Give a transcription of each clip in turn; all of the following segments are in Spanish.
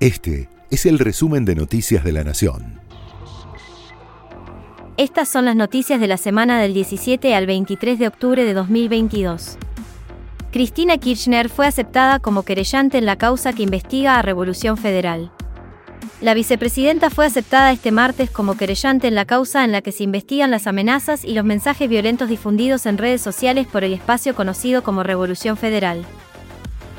Este es el resumen de Noticias de la Nación. Estas son las noticias de la semana del 17 al 23 de octubre de 2022. Cristina Kirchner fue aceptada como querellante en la causa que investiga a Revolución Federal. La vicepresidenta fue aceptada este martes como querellante en la causa en la que se investigan las amenazas y los mensajes violentos difundidos en redes sociales por el espacio conocido como Revolución Federal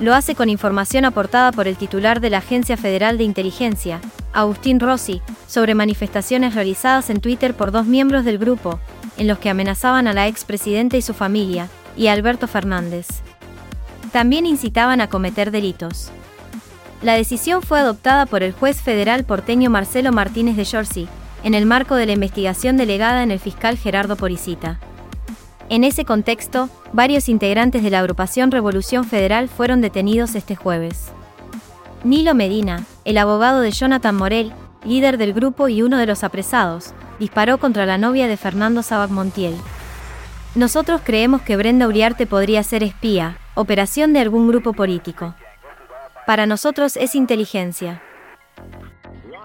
lo hace con información aportada por el titular de la Agencia Federal de Inteligencia, Agustín Rossi, sobre manifestaciones realizadas en Twitter por dos miembros del grupo, en los que amenazaban a la expresidenta y su familia, y a Alberto Fernández. También incitaban a cometer delitos. La decisión fue adoptada por el juez federal porteño Marcelo Martínez de Giorgi, en el marco de la investigación delegada en el fiscal Gerardo Poricita. En ese contexto, varios integrantes de la agrupación Revolución Federal fueron detenidos este jueves. Nilo Medina, el abogado de Jonathan Morel, líder del grupo y uno de los apresados, disparó contra la novia de Fernando Sabac Montiel. Nosotros creemos que Brenda Uriarte podría ser espía, operación de algún grupo político. Para nosotros es inteligencia.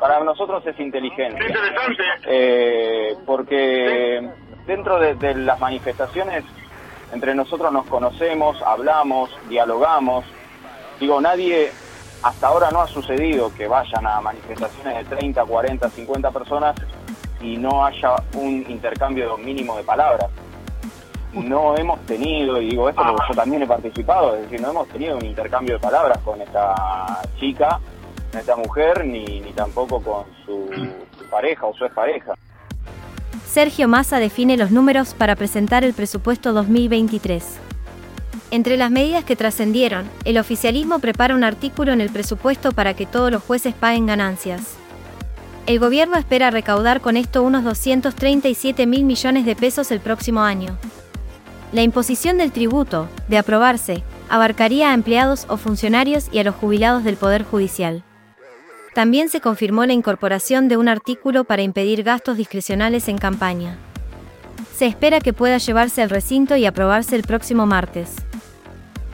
Para nosotros es inteligencia. Eh, porque dentro de, las manifestaciones, entre nosotros nos conocemos, hablamos, dialogamos. Digo, nadie, hasta ahora no ha sucedido que vayan a manifestaciones de 30, 40, 50 personas y no haya un intercambio mínimo de palabras. No hemos tenido, y digo esto porque yo también he participado, es decir, no hemos tenido un intercambio de palabras con esta chica, con esta mujer, ni, ni tampoco con su, su pareja o su expareja. Sergio Massa define los números para presentar el presupuesto 2023. Entre las medidas que trascendieron, el oficialismo prepara un artículo en el presupuesto para que todos los jueces paguen ganancias. El gobierno espera recaudar con esto unos 237 mil millones de pesos el próximo año. La imposición del tributo, de aprobarse, abarcaría a empleados o funcionarios y a los jubilados del Poder Judicial. También se confirmó la incorporación de un artículo para impedir gastos discrecionales en campaña. Se espera que pueda llevarse al recinto y aprobarse el próximo martes.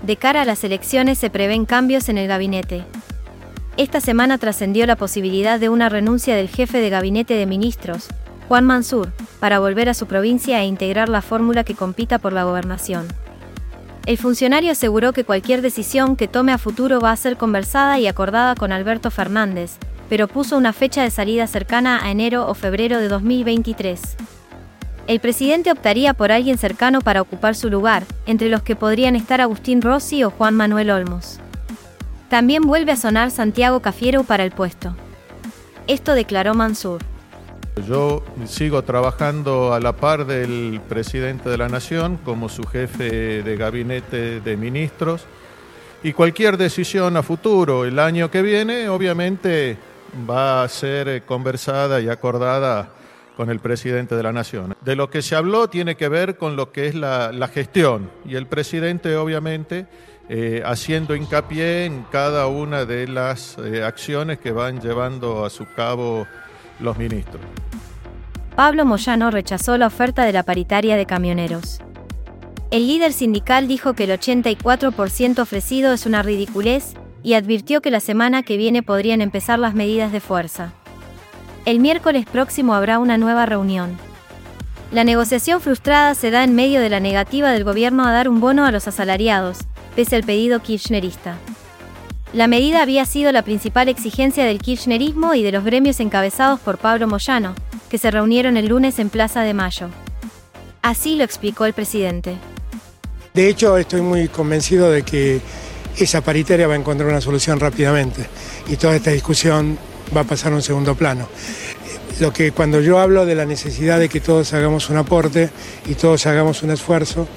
De cara a las elecciones se prevén cambios en el gabinete. Esta semana trascendió la posibilidad de una renuncia del jefe de gabinete de ministros, Juan Mansur, para volver a su provincia e integrar la fórmula que compita por la gobernación. El funcionario aseguró que cualquier decisión que tome a futuro va a ser conversada y acordada con Alberto Fernández, pero puso una fecha de salida cercana a enero o febrero de 2023. El presidente optaría por alguien cercano para ocupar su lugar, entre los que podrían estar Agustín Rossi o Juan Manuel Olmos. También vuelve a sonar Santiago Cafiero para el puesto. Esto declaró Mansur. Yo sigo trabajando a la par del presidente de la Nación como su jefe de gabinete de ministros y cualquier decisión a futuro el año que viene obviamente va a ser conversada y acordada con el presidente de la Nación. De lo que se habló tiene que ver con lo que es la, gestión y el presidente obviamente eh, haciendo hincapié en cada una de las eh, acciones que van llevando a su cabo los ministros. Pablo Moyano rechazó la oferta de la paritaria de camioneros. El líder sindical dijo que el 84% ofrecido es una ridiculez y advirtió que la semana que viene podrían empezar las medidas de fuerza. El miércoles próximo habrá una nueva reunión. La negociación frustrada se da en medio de la negativa del gobierno a dar un bono a los asalariados, pese al pedido kirchnerista. La medida había sido la principal exigencia del kirchnerismo y de los gremios encabezados por Pablo Moyano, que se reunieron el lunes en Plaza de Mayo. Así lo explicó el presidente. De hecho, estoy muy convencido de que esa paritaria va a encontrar una solución rápidamente y toda esta discusión va a pasar a un segundo plano. Lo que cuando yo hablo de la necesidad de que todos hagamos un aporte y todos hagamos un esfuerzo,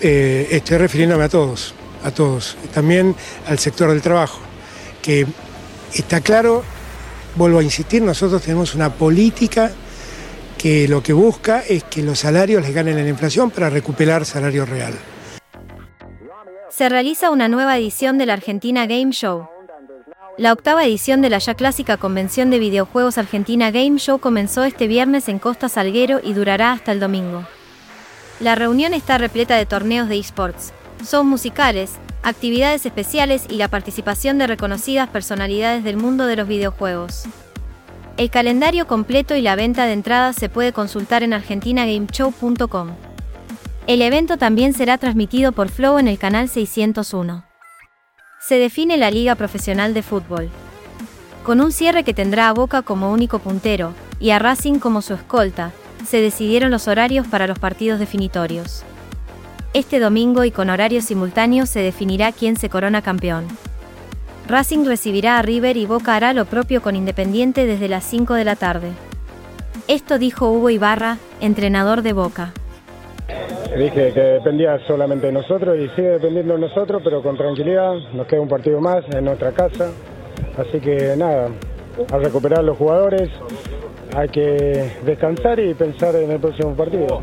eh, estoy refiriéndome a todos a todos, también al sector del trabajo, que está claro, vuelvo a insistir, nosotros tenemos una política que lo que busca es que los salarios les ganen en la inflación para recuperar salario real. Se realiza una nueva edición de la Argentina Game Show. La octava edición de la ya clásica convención de videojuegos Argentina Game Show comenzó este viernes en Costa Salguero y durará hasta el domingo. La reunión está repleta de torneos de esports, son musicales, actividades especiales y la participación de reconocidas personalidades del mundo de los videojuegos. El calendario completo y la venta de entradas se puede consultar en argentinagameshow.com. El evento también será transmitido por Flow en el canal 601. Se define la Liga Profesional de Fútbol. Con un cierre que tendrá a Boca como único puntero y a Racing como su escolta, se decidieron los horarios para los partidos definitorios. Este domingo y con horarios simultáneos se definirá quién se corona campeón. Racing recibirá a River y Boca hará lo propio con Independiente desde las 5 de la tarde. Esto dijo Hugo Ibarra, entrenador de Boca. Dije que dependía solamente de nosotros y sigue dependiendo de nosotros, pero con tranquilidad. Nos queda un partido más en nuestra casa. Así que nada, a recuperar los jugadores, hay que descansar y pensar en el próximo partido.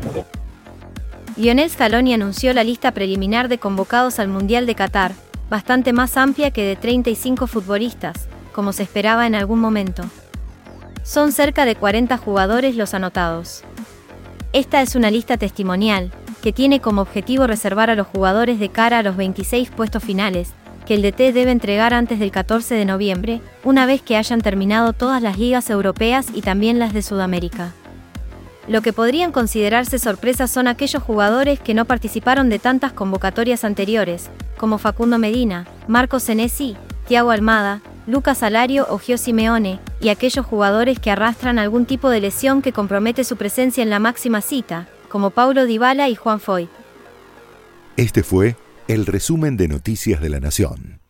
Lionel Scaloni anunció la lista preliminar de convocados al Mundial de Qatar, bastante más amplia que de 35 futbolistas, como se esperaba en algún momento. Son cerca de 40 jugadores los anotados. Esta es una lista testimonial, que tiene como objetivo reservar a los jugadores de cara a los 26 puestos finales, que el DT debe entregar antes del 14 de noviembre, una vez que hayan terminado todas las ligas europeas y también las de Sudamérica. Lo que podrían considerarse sorpresas son aquellos jugadores que no participaron de tantas convocatorias anteriores, como Facundo Medina, Marco Senesi, Thiago Almada, Lucas Alario o Gio Simeone, y aquellos jugadores que arrastran algún tipo de lesión que compromete su presencia en la máxima cita, como Paulo Dybala y Juan Foy. Este fue el resumen de Noticias de la Nación.